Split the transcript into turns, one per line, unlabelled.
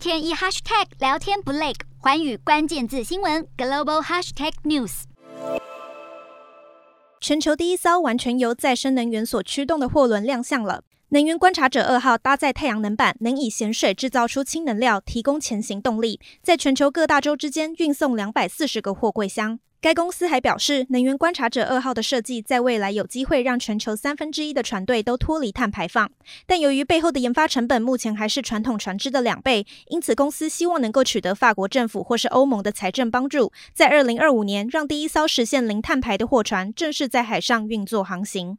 天一 hashtag 聊天不累，环宇关键字新闻 global hashtag news。
全球第一艘完全由再生能源所驱动的货轮亮相了。能源观察者二号搭载太阳能板，能以咸水制造出氢能料，提供前行动力，在全球各大洲之间运送两百四十个货柜箱。该公司还表示，能源观察者二号的设计在未来有机会让全球三分之一的船队都脱离碳排放，但由于背后的研发成本目前还是传统船只的两倍，因此公司希望能够取得法国政府或是欧盟的财政帮助，在二零二五年让第一艘实现零碳排的货船正式在海上运作航行。